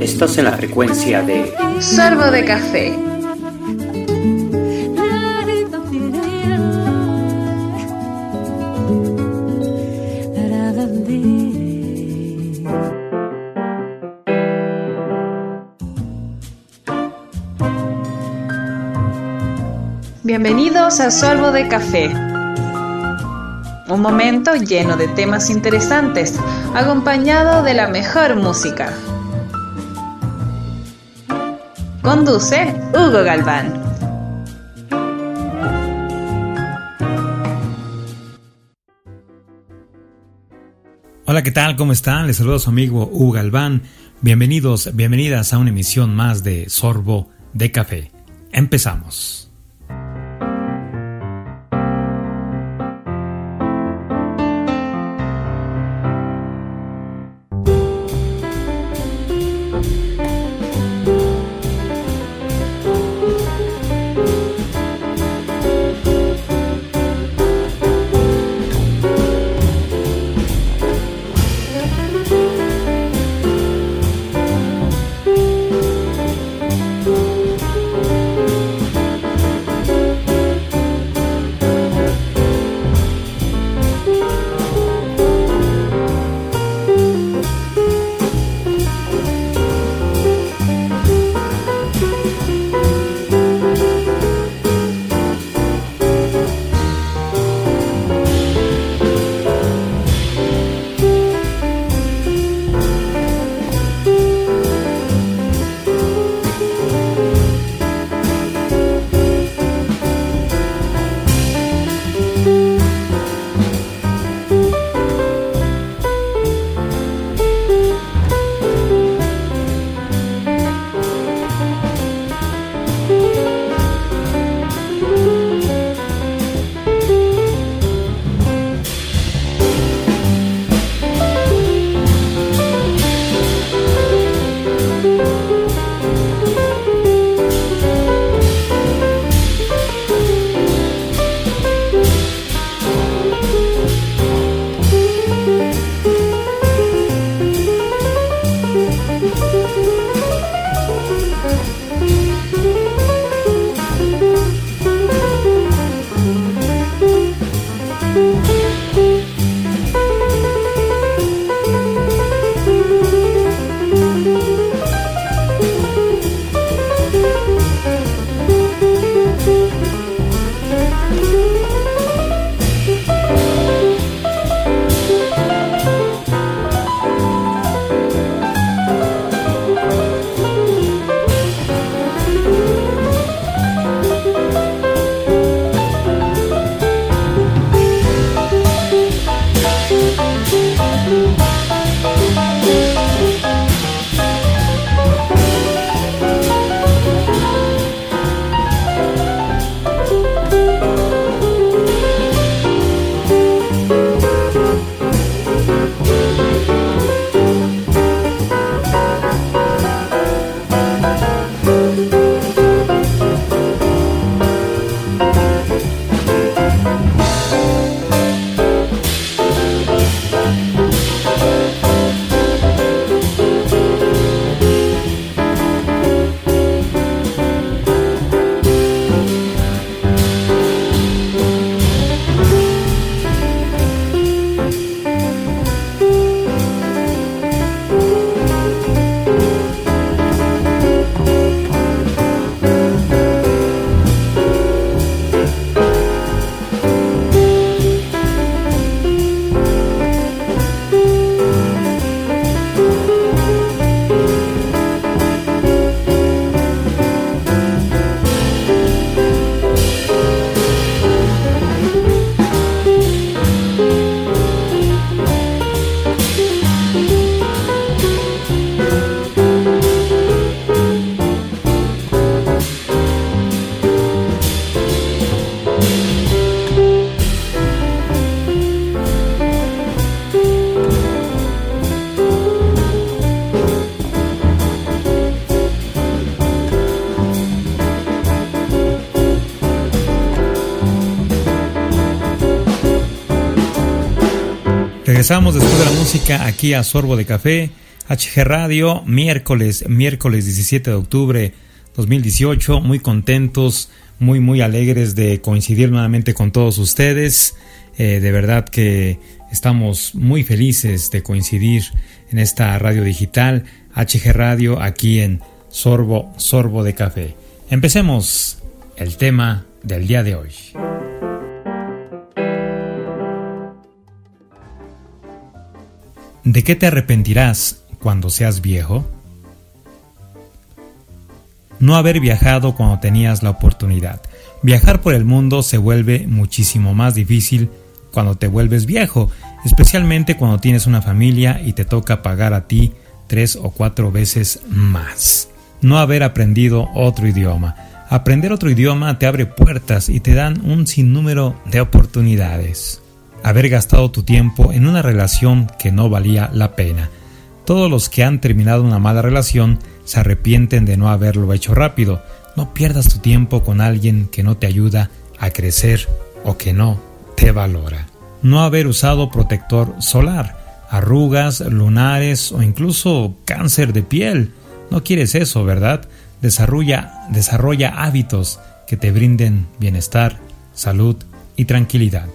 Estás en la frecuencia de Sorbo de Café. Bienvenidos a Sorbo de Café. Un momento lleno de temas interesantes, acompañado de la mejor música. Conduce Hugo Galván. Hola, ¿qué tal? ¿Cómo están? Les saludo a su amigo Hugo Galván. Bienvenidos, bienvenidas a una emisión más de Sorbo de Café. Empezamos. Regresamos después de la música aquí a Sorbo de Café, HG Radio, miércoles, miércoles 17 de octubre 2018, muy contentos, muy, muy alegres de coincidir nuevamente con todos ustedes. Eh, de verdad que estamos muy felices de coincidir en esta radio digital, HG Radio, aquí en Sorbo, Sorbo de Café. Empecemos el tema del día de hoy. ¿De qué te arrepentirás cuando seas viejo? No haber viajado cuando tenías la oportunidad. Viajar por el mundo se vuelve muchísimo más difícil cuando te vuelves viejo, especialmente cuando tienes una familia y te toca pagar a ti tres o cuatro veces más. No haber aprendido otro idioma. Aprender otro idioma te abre puertas y te dan un sinnúmero de oportunidades haber gastado tu tiempo en una relación que no valía la pena. Todos los que han terminado una mala relación se arrepienten de no haberlo hecho rápido. No pierdas tu tiempo con alguien que no te ayuda a crecer o que no te valora. No haber usado protector solar, arrugas, lunares o incluso cáncer de piel. No quieres eso, ¿verdad? Desarrolla, desarrolla hábitos que te brinden bienestar, salud y tranquilidad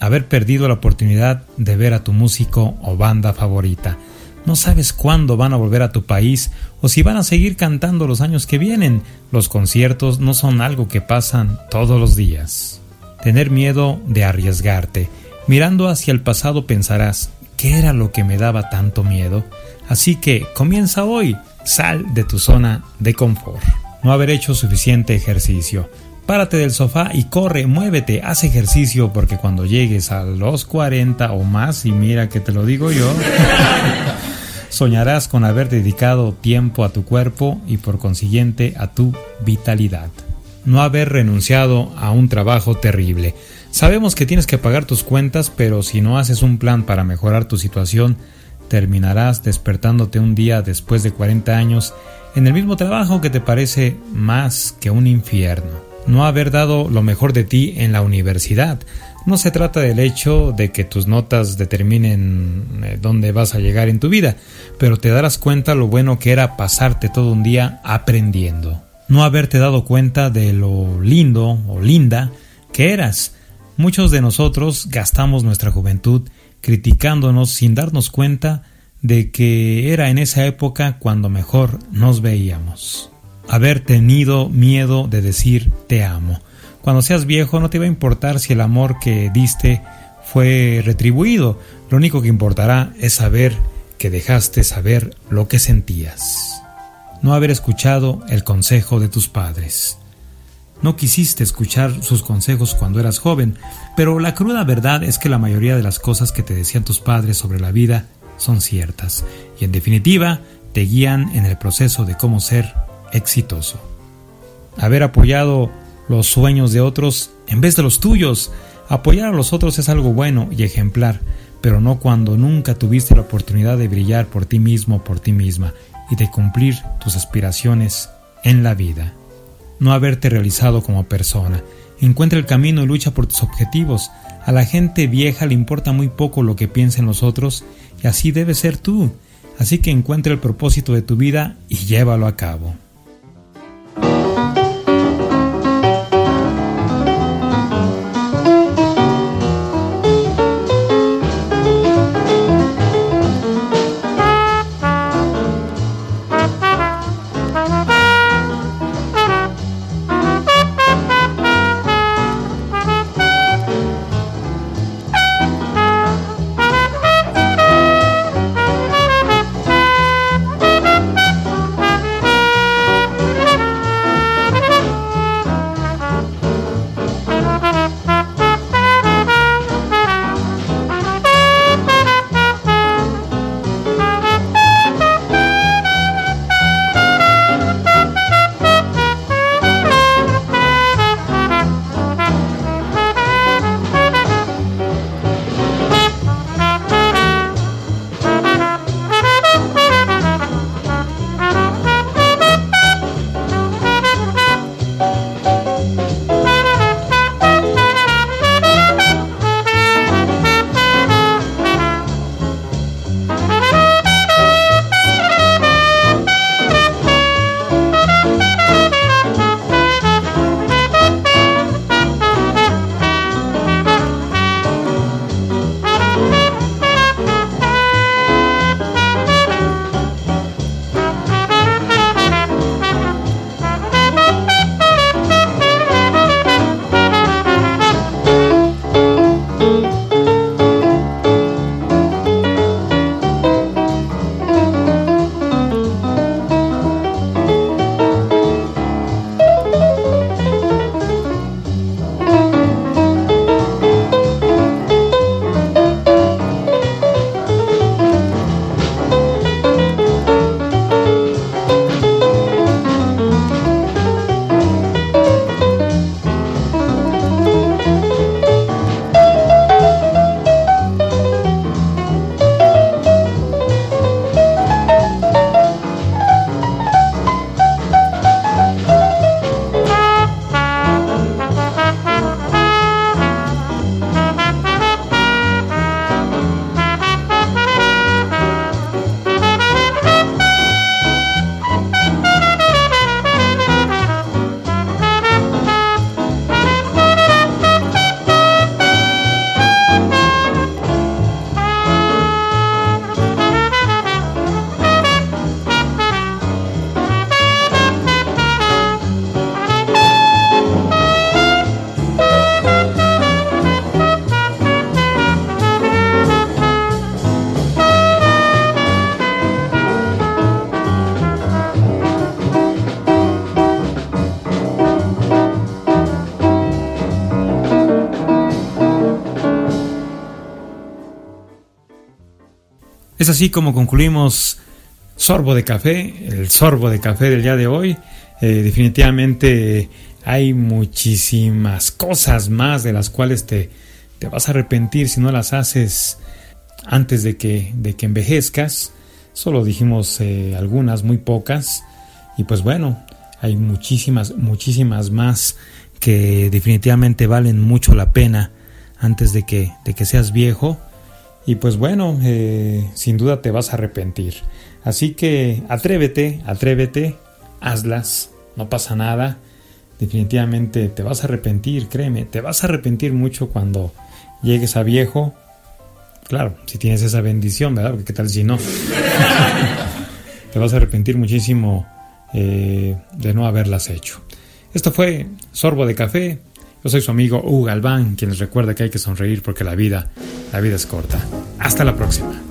haber perdido la oportunidad de ver a tu músico o banda favorita. No sabes cuándo van a volver a tu país o si van a seguir cantando los años que vienen. Los conciertos no son algo que pasan todos los días. Tener miedo de arriesgarte. Mirando hacia el pasado pensarás, ¿qué era lo que me daba tanto miedo? Así que comienza hoy, sal de tu zona de confort. No haber hecho suficiente ejercicio Párate del sofá y corre, muévete, haz ejercicio porque cuando llegues a los 40 o más, y mira que te lo digo yo, soñarás con haber dedicado tiempo a tu cuerpo y por consiguiente a tu vitalidad. No haber renunciado a un trabajo terrible. Sabemos que tienes que pagar tus cuentas, pero si no haces un plan para mejorar tu situación, terminarás despertándote un día después de 40 años en el mismo trabajo que te parece más que un infierno no haber dado lo mejor de ti en la universidad. No se trata del hecho de que tus notas determinen eh, dónde vas a llegar en tu vida, pero te darás cuenta lo bueno que era pasarte todo un día aprendiendo. No haberte dado cuenta de lo lindo o linda que eras. Muchos de nosotros gastamos nuestra juventud criticándonos sin darnos cuenta de que era en esa época cuando mejor nos veíamos haber tenido miedo de decir te amo. Cuando seas viejo no te va a importar si el amor que diste fue retribuido, lo único que importará es saber que dejaste saber lo que sentías. No haber escuchado el consejo de tus padres. No quisiste escuchar sus consejos cuando eras joven, pero la cruda verdad es que la mayoría de las cosas que te decían tus padres sobre la vida son ciertas y en definitiva te guían en el proceso de cómo ser exitoso. Haber apoyado los sueños de otros en vez de los tuyos. Apoyar a los otros es algo bueno y ejemplar, pero no cuando nunca tuviste la oportunidad de brillar por ti mismo por ti misma y de cumplir tus aspiraciones en la vida. No haberte realizado como persona. Encuentra el camino y lucha por tus objetivos. A la gente vieja le importa muy poco lo que piensen los otros y así debe ser tú. Así que encuentra el propósito de tu vida y llévalo a cabo. Es así como concluimos Sorbo de Café, el sorbo de café del día de hoy. Eh, definitivamente hay muchísimas cosas más de las cuales te, te vas a arrepentir si no las haces antes de que, de que envejezcas. Solo dijimos eh, algunas, muy pocas. Y pues bueno, hay muchísimas, muchísimas más que definitivamente valen mucho la pena antes de que, de que seas viejo. Y pues bueno, eh, sin duda te vas a arrepentir. Así que atrévete, atrévete, hazlas, no pasa nada. Definitivamente te vas a arrepentir, créeme, te vas a arrepentir mucho cuando llegues a viejo. Claro, si tienes esa bendición, ¿verdad? Porque qué tal si no. te vas a arrepentir muchísimo eh, de no haberlas hecho. Esto fue Sorbo de Café. Yo soy su amigo Hugo Galván, quien les recuerda que hay que sonreír porque la vida, la vida es corta. Hasta la próxima.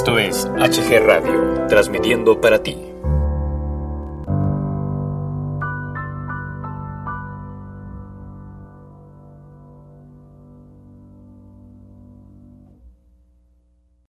Esto es HG Radio, transmitiendo para ti.